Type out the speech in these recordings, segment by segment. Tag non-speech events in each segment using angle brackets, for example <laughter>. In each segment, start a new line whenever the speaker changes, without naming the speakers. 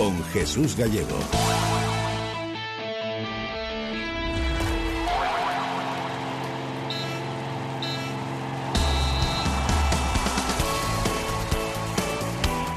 con Jesús Gallego.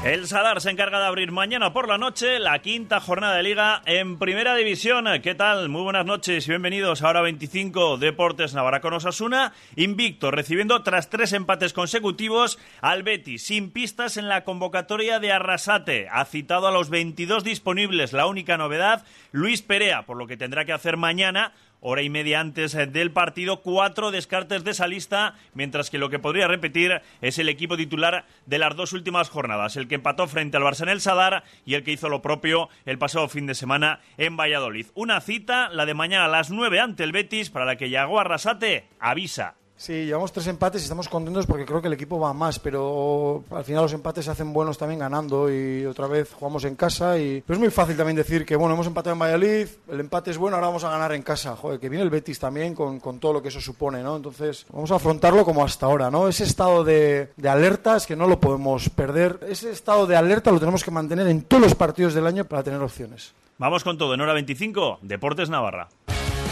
El Sadar se encarga de abrir mañana por la noche la quinta jornada de liga en Primera División. ¿Qué tal? Muy buenas noches y bienvenidos a Hora 25 Deportes Navarra con Osasuna. Invicto, recibiendo tras tres empates consecutivos al Betis, sin pistas en la convocatoria de Arrasate. Ha citado a los 22 disponibles. La única novedad, Luis Perea, por lo que tendrá que hacer mañana hora y media antes eh, del partido, cuatro descartes de esa lista, mientras que lo que podría repetir es el equipo titular de las dos últimas jornadas, el que empató frente al Barça en el Sadar y el que hizo lo propio el pasado fin de semana en Valladolid. Una cita, la de mañana a las nueve ante el Betis, para la que Yago Arrasate avisa
Sí, llevamos tres empates y estamos contentos porque creo que el equipo va más, pero al final los empates se hacen buenos también ganando y otra vez jugamos en casa y es muy fácil también decir que bueno, hemos empatado en Valladolid, el empate es bueno, ahora vamos a ganar en casa. Joder, que viene el Betis también con, con todo lo que eso supone, ¿no? Entonces vamos a afrontarlo como hasta ahora, ¿no? Ese estado de, de alerta es que no lo podemos perder, ese estado de alerta lo tenemos que mantener en todos los partidos del año para tener opciones.
Vamos con todo en hora 25, Deportes Navarra.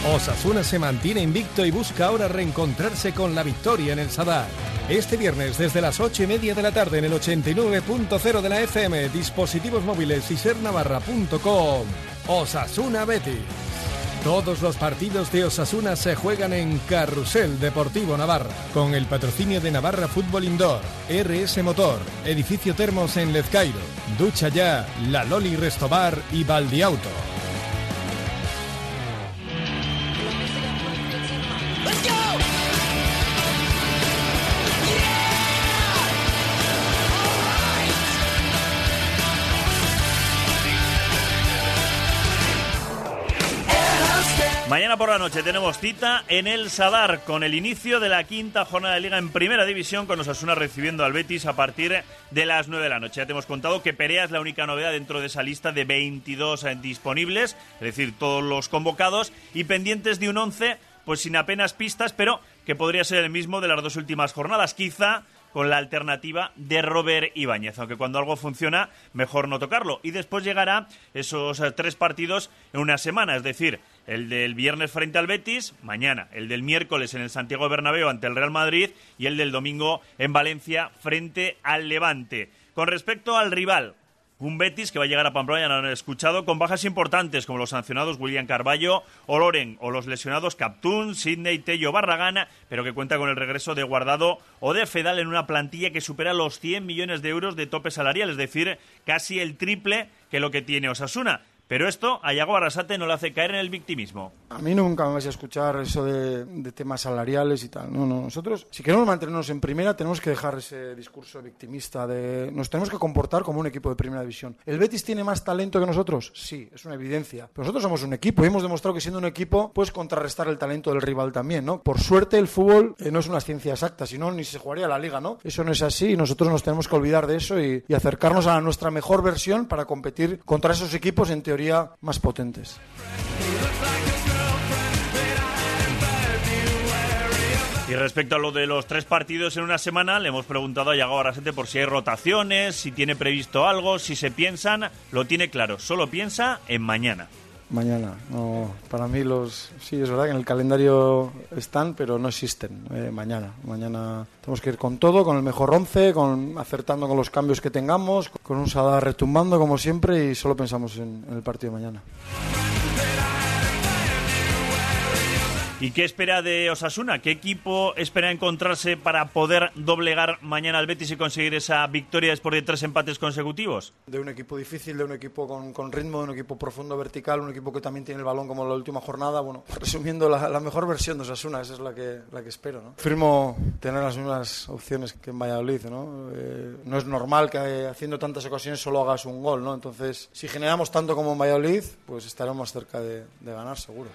Osasuna se mantiene invicto y busca ahora reencontrarse con la victoria en el Sadar. Este viernes desde las 8 y media de la tarde en el 89.0 de la FM, dispositivos móviles y sernavarra.com. Osasuna Betis. Todos los partidos de Osasuna se juegan en Carrusel Deportivo Navarra, con el patrocinio de Navarra Fútbol Indoor, RS Motor, Edificio Termos en Lezcairo, Ducha Ya, La Loli Restobar y Valdiauto.
Mañana por la noche tenemos cita en el Sadar con el inicio de la quinta jornada de liga en primera división con Osasuna recibiendo al Betis a partir de las 9 de la noche. Ya te hemos contado que Perea es la única novedad dentro de esa lista de 22 disponibles, es decir, todos los convocados y pendientes de un 11 pues sin apenas pistas, pero que podría ser el mismo de las dos últimas jornadas. Quizá con la alternativa de Robert Ibáñez, aunque cuando algo funciona, mejor no tocarlo. Y después llegará esos eh, tres partidos en una semana, es decir, el del viernes frente al Betis, mañana, el del miércoles en el Santiago Bernabéu ante el Real Madrid y el del domingo en Valencia frente al Levante. Con respecto al rival, un Betis que va a llegar a Pamplona, ya lo han escuchado, con bajas importantes como los sancionados William Carballo o Loren, o los lesionados Captún, Sidney, Tello, Barragana, pero que cuenta con el regreso de Guardado o de Fedal en una plantilla que supera los 100 millones de euros de tope salarial, es decir, casi el triple que lo que tiene Osasuna. Pero esto a Yago Arrasate no le hace caer en el victimismo.
A mí nunca me vais a escuchar eso de, temas salariales y tal. No, no. Nosotros, si queremos mantenernos en primera, tenemos que dejar ese discurso victimista de nos tenemos que comportar como un equipo de primera división. ¿El Betis tiene más talento que nosotros? Sí, es una evidencia. Pero nosotros somos un equipo y hemos demostrado que siendo un equipo puedes contrarrestar el talento del rival también, ¿no? Por suerte el fútbol eh, no es una ciencia exacta, si no ni se jugaría la liga, ¿no? Eso no es así y nosotros nos tenemos que olvidar de eso y, y acercarnos a nuestra mejor versión para competir contra esos equipos en teoría más potentes.
Y respecto a lo de los tres partidos en una semana, le hemos preguntado a Yago Arrasete por si hay rotaciones, si tiene previsto algo, si se piensan, lo tiene claro, solo piensa en mañana.
Mañana, no, para mí los sí es verdad que en el calendario están, pero no existen. Eh, mañana, mañana tenemos que ir con todo, con el mejor once, con acertando con los cambios que tengamos, con un Sada retumbando como siempre y solo pensamos en, en el partido de mañana.
¿Y qué espera de Osasuna? ¿Qué equipo espera encontrarse para poder doblegar mañana al Betis y conseguir esa victoria después de tres empates consecutivos?
De un equipo difícil, de un equipo con, con ritmo, de un equipo profundo, vertical, un equipo que también tiene el balón como la última jornada. Bueno, resumiendo, la, la mejor versión de Osasuna, esa es la que, la que espero. ¿no? Firmo tener las mismas opciones que en Valladolid. ¿no? Eh, no es normal que eh, haciendo tantas ocasiones solo hagas un gol. ¿no? Entonces, si generamos tanto como en Valladolid, pues estaremos cerca de, de ganar, seguro.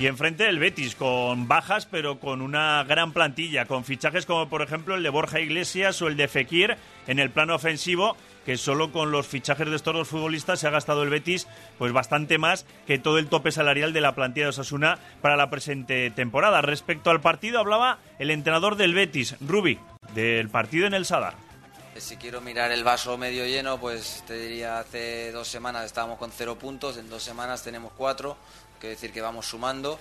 Y enfrente el Betis, con bajas, pero con una gran plantilla, con fichajes como por ejemplo el de Borja Iglesias o el de Fekir en el plano ofensivo, que solo con los fichajes de estos dos futbolistas se ha gastado el Betis pues bastante más que todo el tope salarial de la plantilla de Osasuna para la presente temporada. Respecto al partido hablaba el entrenador del Betis, Rubi. del partido en el Sadar.
Si quiero mirar el vaso medio lleno, pues te diría hace dos semanas estábamos con cero puntos, en dos semanas tenemos cuatro, quiere decir que vamos sumando,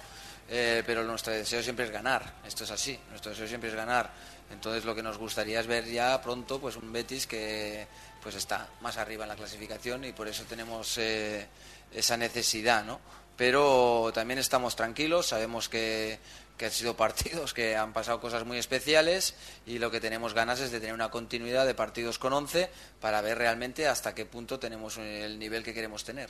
eh, pero nuestro deseo siempre es ganar, esto es así, nuestro deseo siempre es ganar. Entonces lo que nos gustaría es ver ya pronto pues un Betis que pues está más arriba en la clasificación y por eso tenemos eh, esa necesidad, ¿no? Pero también estamos tranquilos, sabemos que, que han sido <laughs> partidos que han pasado cosas muy especiales y lo que tenemos ganas es de tener una continuidad de partidos con 11 para ver realmente hasta qué punto tenemos el nivel que queremos tener.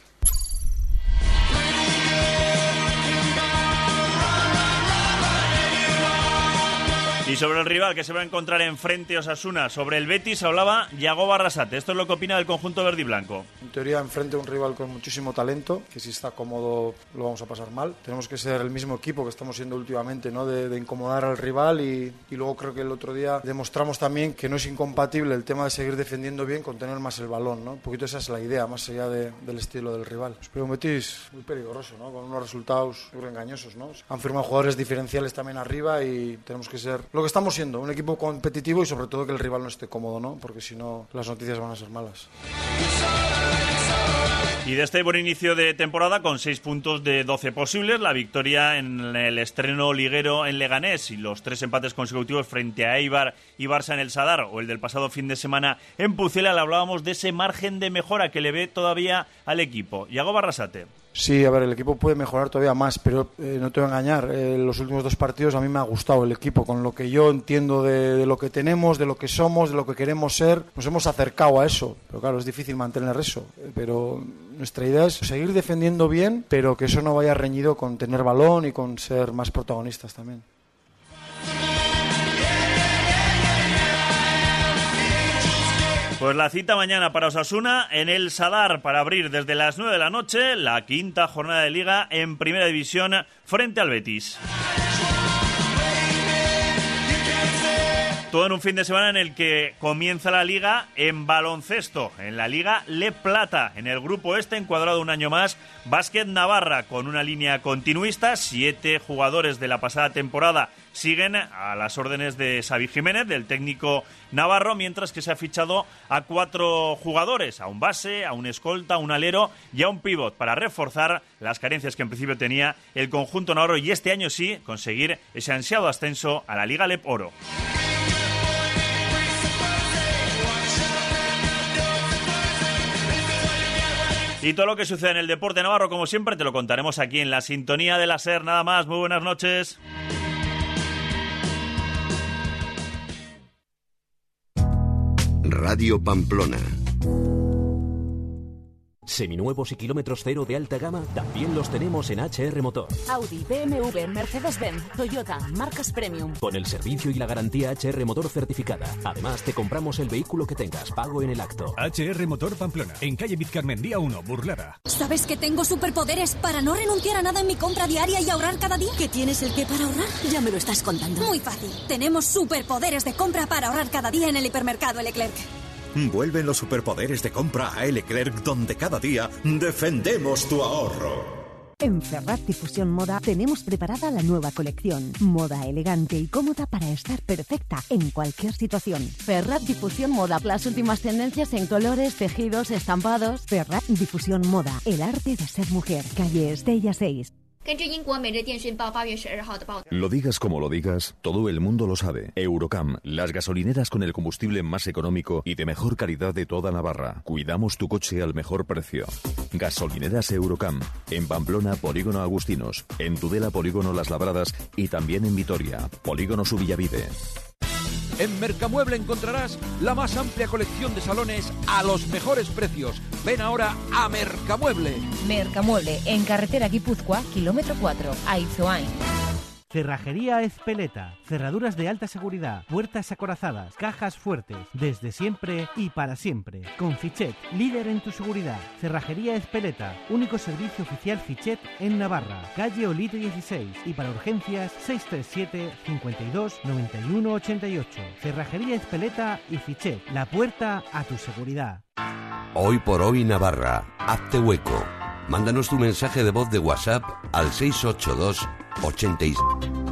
Y sobre el rival que se va a encontrar enfrente Osasuna, sobre el Betis hablaba Yago Barrasate. Esto es lo que opina del conjunto verde y blanco.
En teoría, enfrente un rival con muchísimo talento, que si está cómodo lo vamos a pasar mal. Tenemos que ser el mismo equipo que estamos siendo últimamente, ¿no? de, incomodar al rival y, luego creo que el otro día demostramos también que no es incompatible el tema de seguir defendiendo bien con tener más el balón. ¿no? Un poquito esa es la idea, más allá de, del estilo del rival. Pero un Betis muy peligroso, ¿no? con unos resultados muy engañosos. ¿no? Han firmado jugadores diferenciales también arriba y tenemos que ser lo que estamos siendo, un equipo competitivo y sobre todo que el rival no esté cómodo, ¿no? Porque si no, las noticias van a ser malas.
Y de este buen inicio de temporada, con 6 puntos de 12 posibles, la victoria en el estreno liguero en Leganés y los tres empates consecutivos frente a Eibar y Barça en el Sadar o el del pasado fin de semana en Pucela, hablábamos de ese margen de mejora que le ve todavía al equipo. Yago Barrasate.
Sí, a ver, el equipo puede mejorar todavía más, pero eh, no te voy a engañar. Eh, los últimos dos partidos a mí me ha gustado el equipo, con lo que yo entiendo de, lo que tenemos, de lo que somos, de lo que queremos ser. Nos hemos acercado a eso, pero claro, es difícil mantener eso. Eh, pero nuestra idea es seguir defendiendo bien, pero que eso no vaya reñido con tener balón y con ser más protagonistas también.
Pues la cita mañana para Osasuna en el Sadar para abrir desde las 9 de la noche la quinta jornada de liga en Primera División frente al Betis. Todo en un fin de semana en el que comienza la liga en baloncesto, en la liga Le Plata, en el grupo este encuadrado un año más, Básquet Navarra con una línea continuista, siete jugadores de la pasada temporada siguen a las órdenes de Xavi Jiménez, del técnico navarro, mientras que se ha fichado a cuatro jugadores, a un base, a un escolta, a un alero y a un pivot, para reforzar las carencias que en principio tenía el conjunto navarro y este año sí conseguir ese ansiado ascenso a la Liga Lep Oro. Y todo lo que sucede en el deporte navarro, como siempre, te lo contaremos aquí en la sintonía de la SER. Nada más, muy buenas noches.
Radio Pamplona
Seminuevos y kilómetros cero de alta gama también los tenemos en HR Motor.
Audi, BMW, Mercedes-Benz, Toyota, marcas premium.
Con el servicio y la garantía HR Motor certificada. Además, te compramos el vehículo que tengas, pago en el acto.
HR Motor Pamplona, en calle Vizcarmendía 1, Burlada.
¿Sabes que tengo superpoderes para no renunciar a nada en mi compra diaria y ahorrar cada día? ¿Que tienes el qué para ahorrar? Ya me lo estás contando. Muy fácil. Tenemos superpoderes de compra para ahorrar cada día en el hipermercado Leclerc.
Vuelven los superpoderes de compra a Leclerc, donde cada día defendemos tu ahorro.
En Ferrat Difusión Moda tenemos preparada la nueva colección. Moda elegante y cómoda para estar perfecta en cualquier situación. Ferrat Difusión Moda. Las últimas tendencias en colores, tejidos, estampados. Ferrat Difusión Moda. El arte de ser mujer. Calle Estella 6.
Lo digas como lo digas, todo el mundo lo sabe. Eurocam, las gasolineras con el combustible más económico y de mejor calidad de toda Navarra. Cuidamos tu coche al mejor precio. Gasolineras Eurocam, en Pamplona, Polígono Agustinos, en Tudela, Polígono Las Labradas y también en Vitoria, Polígono Subillavide.
En Mercamueble encontrarás la más amplia colección de salones a los mejores precios. Ven ahora a Mercamueble.
Mercamueble, en carretera Guipúzcoa, kilómetro 4, Aizoain.
Cerrajería Espeleta. Cerraduras de alta seguridad, puertas acorazadas, cajas fuertes, desde siempre y para siempre. Con Fichet, líder en tu seguridad. Cerrajería Espeleta, único servicio oficial Fichet en Navarra. Calle Olite 16 y para urgencias 637 52 91 88. Cerrajería Espeleta y Fichet, la puerta a tu seguridad.
Hoy por hoy Navarra, hazte hueco. Mándanos tu mensaje de voz de WhatsApp al 682 86.